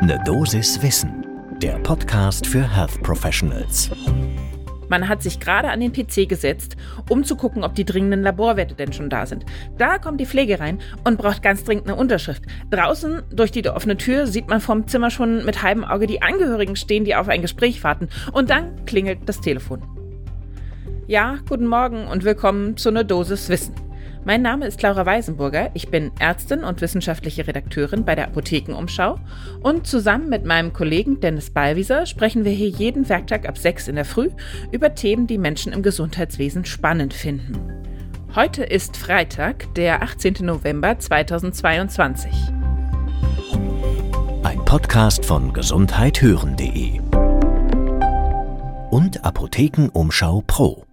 Ne Dosis Wissen, der Podcast für Health Professionals. Man hat sich gerade an den PC gesetzt, um zu gucken, ob die dringenden Laborwerte denn schon da sind. Da kommt die Pflege rein und braucht ganz dringend eine Unterschrift. Draußen durch die offene Tür sieht man vom Zimmer schon mit halbem Auge die Angehörigen stehen, die auf ein Gespräch warten. Und dann klingelt das Telefon. Ja, guten Morgen und willkommen zu einer Dosis Wissen. Mein Name ist Laura Weisenburger. Ich bin Ärztin und wissenschaftliche Redakteurin bei der Apothekenumschau. Und zusammen mit meinem Kollegen Dennis Ballwieser sprechen wir hier jeden Werktag ab 6 in der Früh über Themen, die Menschen im Gesundheitswesen spannend finden. Heute ist Freitag, der 18. November 2022. Ein Podcast von gesundheithören.de und Apothekenumschau Pro.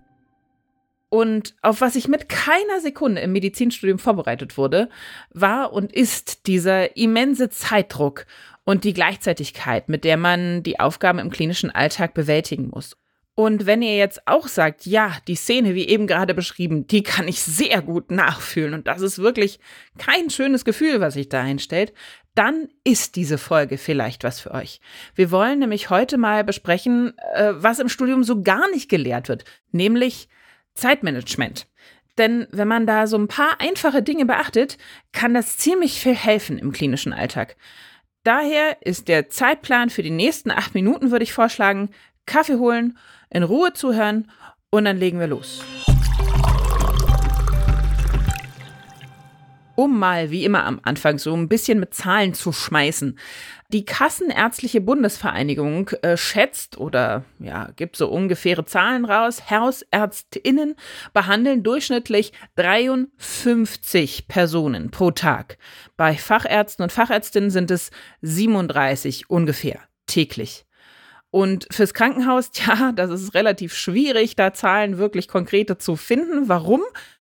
Und auf was ich mit keiner Sekunde im Medizinstudium vorbereitet wurde, war und ist dieser immense Zeitdruck und die Gleichzeitigkeit, mit der man die Aufgaben im klinischen Alltag bewältigen muss. Und wenn ihr jetzt auch sagt, ja, die Szene, wie eben gerade beschrieben, die kann ich sehr gut nachfühlen und das ist wirklich kein schönes Gefühl, was sich da einstellt, dann ist diese Folge vielleicht was für euch. Wir wollen nämlich heute mal besprechen, äh, was im Studium so gar nicht gelehrt wird, nämlich Zeitmanagement. Denn wenn man da so ein paar einfache Dinge beachtet, kann das ziemlich viel helfen im klinischen Alltag. Daher ist der Zeitplan für die nächsten acht Minuten, würde ich vorschlagen, Kaffee holen, in Ruhe zuhören und dann legen wir los. Um mal wie immer am Anfang so ein bisschen mit Zahlen zu schmeißen. Die Kassenärztliche Bundesvereinigung äh, schätzt oder ja, gibt so ungefähre Zahlen raus. Hausärztinnen behandeln durchschnittlich 53 Personen pro Tag. Bei Fachärzten und Fachärztinnen sind es 37 ungefähr täglich. Und fürs Krankenhaus, ja, das ist relativ schwierig, da Zahlen wirklich konkrete zu finden. Warum?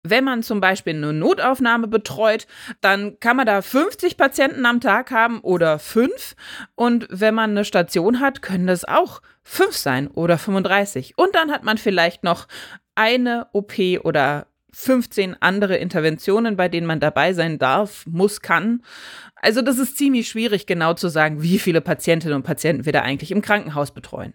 Wenn man zum Beispiel eine Notaufnahme betreut, dann kann man da 50 Patienten am Tag haben oder fünf. Und wenn man eine Station hat, können das auch fünf sein oder 35. Und dann hat man vielleicht noch eine OP oder 15 andere Interventionen, bei denen man dabei sein darf, muss, kann. Also das ist ziemlich schwierig genau zu sagen, wie viele Patientinnen und Patienten wir da eigentlich im Krankenhaus betreuen.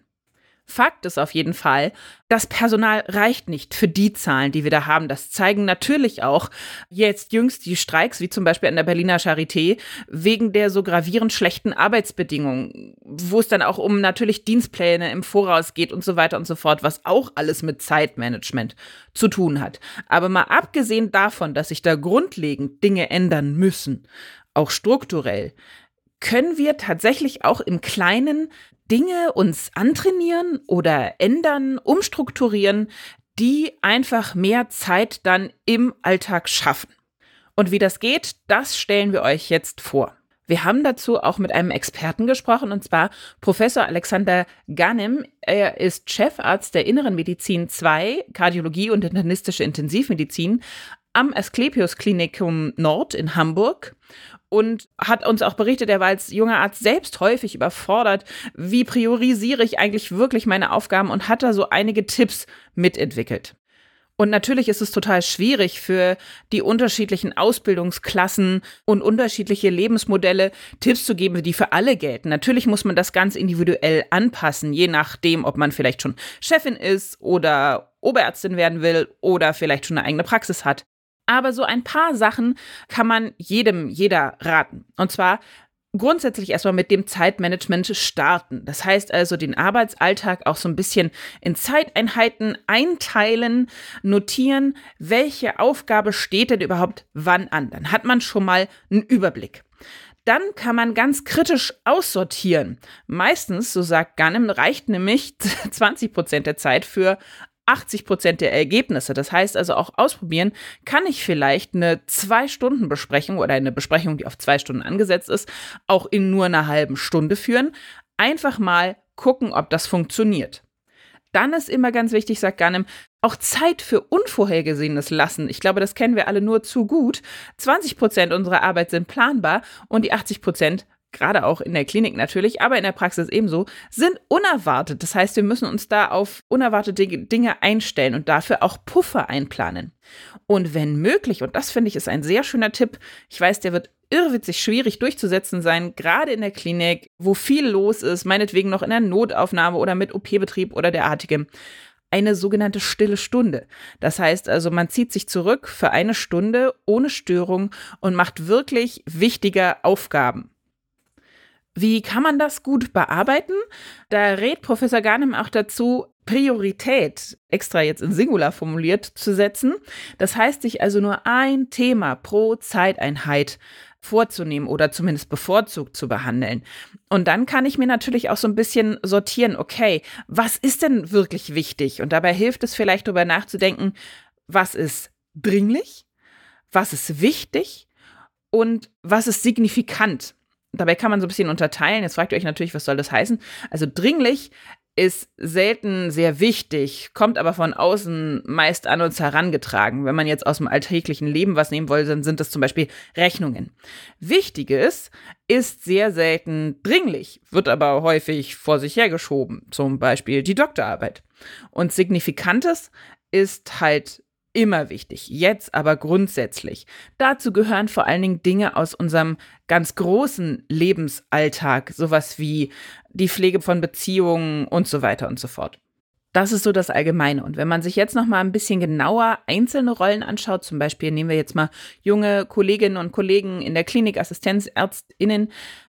Fakt ist auf jeden Fall, das Personal reicht nicht für die Zahlen, die wir da haben. Das zeigen natürlich auch jetzt jüngst die Streiks, wie zum Beispiel an der Berliner Charité, wegen der so gravierend schlechten Arbeitsbedingungen, wo es dann auch um natürlich Dienstpläne im Voraus geht und so weiter und so fort, was auch alles mit Zeitmanagement zu tun hat. Aber mal abgesehen davon, dass sich da grundlegend Dinge ändern müssen, auch strukturell, können wir tatsächlich auch im Kleinen Dinge uns antrainieren oder ändern, umstrukturieren, die einfach mehr Zeit dann im Alltag schaffen. Und wie das geht, das stellen wir euch jetzt vor. Wir haben dazu auch mit einem Experten gesprochen, und zwar Professor Alexander Ganem. Er ist Chefarzt der Inneren Medizin 2, Kardiologie und internistische Intensivmedizin am Asklepios Klinikum Nord in Hamburg und hat uns auch berichtet, er war als junger Arzt selbst häufig überfordert. Wie priorisiere ich eigentlich wirklich meine Aufgaben und hat da so einige Tipps mitentwickelt. Und natürlich ist es total schwierig für die unterschiedlichen Ausbildungsklassen und unterschiedliche Lebensmodelle Tipps zu geben, die für alle gelten. Natürlich muss man das ganz individuell anpassen, je nachdem, ob man vielleicht schon Chefin ist oder Oberärztin werden will oder vielleicht schon eine eigene Praxis hat. Aber so ein paar Sachen kann man jedem, jeder raten. Und zwar grundsätzlich erstmal mit dem Zeitmanagement starten. Das heißt also den Arbeitsalltag auch so ein bisschen in Zeiteinheiten einteilen, notieren, welche Aufgabe steht denn überhaupt wann an. Dann hat man schon mal einen Überblick. Dann kann man ganz kritisch aussortieren. Meistens, so sagt Ganem, reicht nämlich 20 Prozent der Zeit für 80 Prozent der Ergebnisse. Das heißt also auch ausprobieren, kann ich vielleicht eine Zwei-Stunden-Besprechung oder eine Besprechung, die auf zwei Stunden angesetzt ist, auch in nur einer halben Stunde führen. Einfach mal gucken, ob das funktioniert. Dann ist immer ganz wichtig, sagt Ganem, auch Zeit für Unvorhergesehenes lassen. Ich glaube, das kennen wir alle nur zu gut. 20 Prozent unserer Arbeit sind planbar und die 80 Prozent gerade auch in der Klinik natürlich, aber in der Praxis ebenso, sind unerwartet. Das heißt, wir müssen uns da auf unerwartete Dinge einstellen und dafür auch Puffer einplanen. Und wenn möglich, und das finde ich ist ein sehr schöner Tipp, ich weiß, der wird irrwitzig schwierig durchzusetzen sein, gerade in der Klinik, wo viel los ist, meinetwegen noch in der Notaufnahme oder mit OP-Betrieb oder derartigem. Eine sogenannte stille Stunde. Das heißt also, man zieht sich zurück für eine Stunde ohne Störung und macht wirklich wichtige Aufgaben. Wie kann man das gut bearbeiten? Da rät Professor Garnem auch dazu, Priorität, extra jetzt in Singular formuliert, zu setzen. Das heißt, sich also nur ein Thema pro Zeiteinheit vorzunehmen oder zumindest bevorzugt zu behandeln. Und dann kann ich mir natürlich auch so ein bisschen sortieren, okay, was ist denn wirklich wichtig? Und dabei hilft es vielleicht darüber nachzudenken, was ist dringlich, was ist wichtig und was ist signifikant. Dabei kann man so ein bisschen unterteilen. Jetzt fragt ihr euch natürlich, was soll das heißen? Also dringlich ist selten sehr wichtig, kommt aber von außen meist an uns herangetragen. Wenn man jetzt aus dem alltäglichen Leben was nehmen will, dann sind das zum Beispiel Rechnungen. Wichtiges ist sehr selten dringlich, wird aber häufig vor sich hergeschoben, zum Beispiel die Doktorarbeit. Und Signifikantes ist halt immer wichtig, jetzt aber grundsätzlich. Dazu gehören vor allen Dingen Dinge aus unserem ganz großen Lebensalltag, sowas wie die Pflege von Beziehungen und so weiter und so fort. Das ist so das Allgemeine. Und wenn man sich jetzt noch mal ein bisschen genauer einzelne Rollen anschaut, zum Beispiel nehmen wir jetzt mal junge Kolleginnen und Kollegen in der Klinik, Assistenzärztinnen,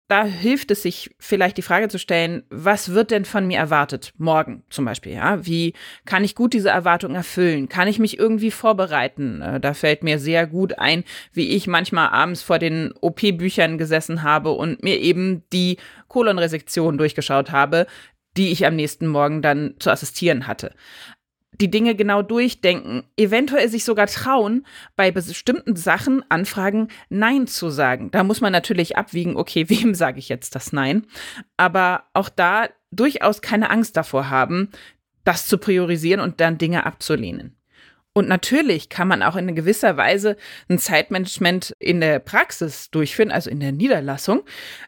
da hilft es sich vielleicht die Frage zu stellen, was wird denn von mir erwartet? Morgen zum Beispiel, ja? Wie kann ich gut diese Erwartung erfüllen? Kann ich mich irgendwie vorbereiten? Äh, da fällt mir sehr gut ein, wie ich manchmal abends vor den OP-Büchern gesessen habe und mir eben die Kolonresektion durchgeschaut habe, die ich am nächsten Morgen dann zu assistieren hatte die Dinge genau durchdenken, eventuell sich sogar trauen, bei bestimmten Sachen, Anfragen Nein zu sagen. Da muss man natürlich abwiegen, okay, wem sage ich jetzt das Nein? Aber auch da durchaus keine Angst davor haben, das zu priorisieren und dann Dinge abzulehnen. Und natürlich kann man auch in gewisser Weise ein Zeitmanagement in der Praxis durchführen, also in der Niederlassung.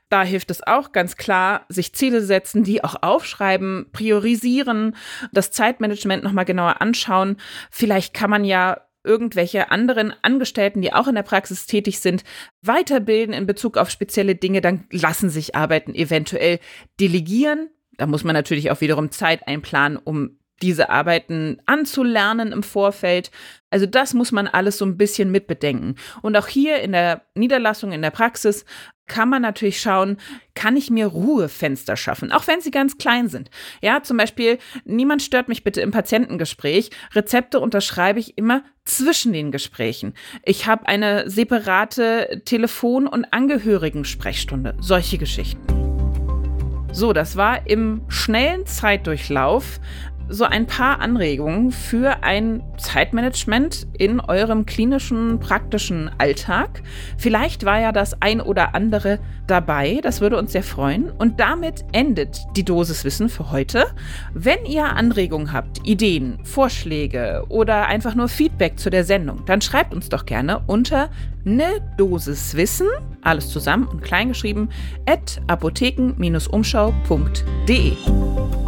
Da hilft es auch ganz klar, sich Ziele setzen, die auch aufschreiben, priorisieren, das Zeitmanagement nochmal genauer anschauen. Vielleicht kann man ja irgendwelche anderen Angestellten, die auch in der Praxis tätig sind, weiterbilden in Bezug auf spezielle Dinge, dann lassen sich Arbeiten eventuell delegieren. Da muss man natürlich auch wiederum Zeit einplanen, um diese Arbeiten anzulernen im Vorfeld. Also das muss man alles so ein bisschen mitbedenken. Und auch hier in der Niederlassung, in der Praxis, kann man natürlich schauen, kann ich mir Ruhefenster schaffen, auch wenn sie ganz klein sind. Ja, zum Beispiel, niemand stört mich bitte im Patientengespräch. Rezepte unterschreibe ich immer zwischen den Gesprächen. Ich habe eine separate Telefon- und Angehörigensprechstunde. Solche Geschichten. So, das war im schnellen Zeitdurchlauf so ein paar Anregungen für ein Zeitmanagement in eurem klinischen, praktischen Alltag. Vielleicht war ja das ein oder andere dabei, das würde uns sehr freuen. Und damit endet die Dosiswissen für heute. Wenn ihr Anregungen habt, Ideen, Vorschläge oder einfach nur Feedback zu der Sendung, dann schreibt uns doch gerne unter ne Dosiswissen, alles zusammen und kleingeschrieben, at apotheken-umschau.de.